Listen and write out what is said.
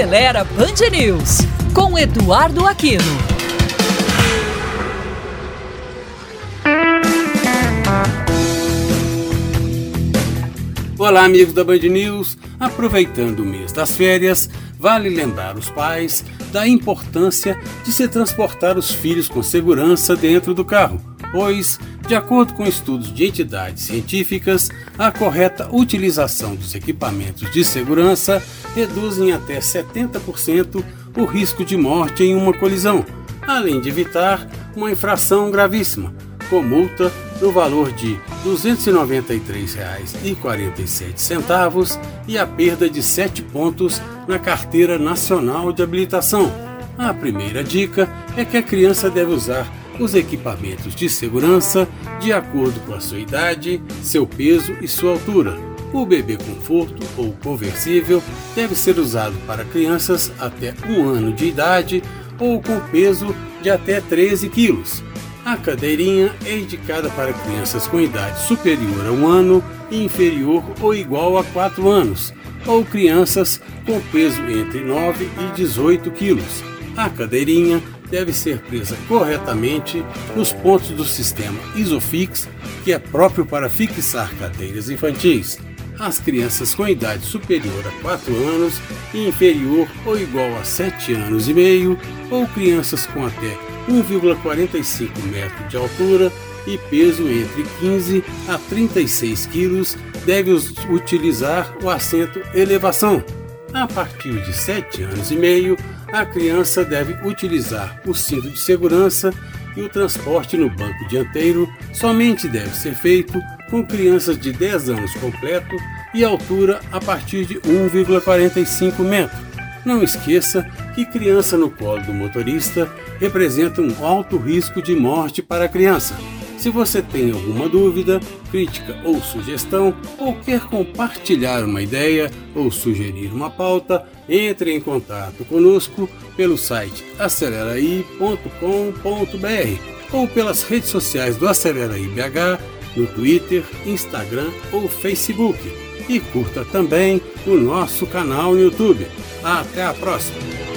Acelera Band News, com Eduardo Aquino. Olá, amigos da Band News. Aproveitando o mês das férias, vale lembrar os pais da importância de se transportar os filhos com segurança dentro do carro, pois, de acordo com estudos de entidades científicas, a correta utilização dos equipamentos de segurança reduzem até 70% o risco de morte em uma colisão, além de evitar uma infração gravíssima, com multa no valor de R$ 293,47 e a perda de 7 pontos na Carteira Nacional de Habilitação. A primeira dica é que a criança deve usar os equipamentos de segurança de acordo com a sua idade, seu peso e sua altura. O bebê conforto ou conversível deve ser usado para crianças até um ano de idade ou com peso de até 13 quilos. A cadeirinha é indicada para crianças com idade superior a um ano inferior ou igual a 4 anos, ou crianças com peso entre 9 e 18 quilos. A cadeirinha deve ser presa corretamente nos pontos do sistema Isofix, que é próprio para fixar cadeiras infantis. As crianças com idade superior a 4 anos e inferior ou igual a 7 anos e meio, ou crianças com até 1,45 metros de altura e peso entre 15 a 36 quilos, deve utilizar o assento elevação. A partir de 7 anos e meio, a criança deve utilizar o cinto de segurança e o transporte no banco dianteiro somente deve ser feito com crianças de 10 anos completo e altura a partir de 1,45 metros. Não esqueça que criança no colo do motorista representa um alto risco de morte para a criança. Se você tem alguma dúvida, crítica ou sugestão, ou quer compartilhar uma ideia ou sugerir uma pauta, entre em contato conosco pelo site aceleraí.com.br ou pelas redes sociais do Aceleraí BH no Twitter, Instagram ou Facebook. E curta também o nosso canal no YouTube. Até a próxima!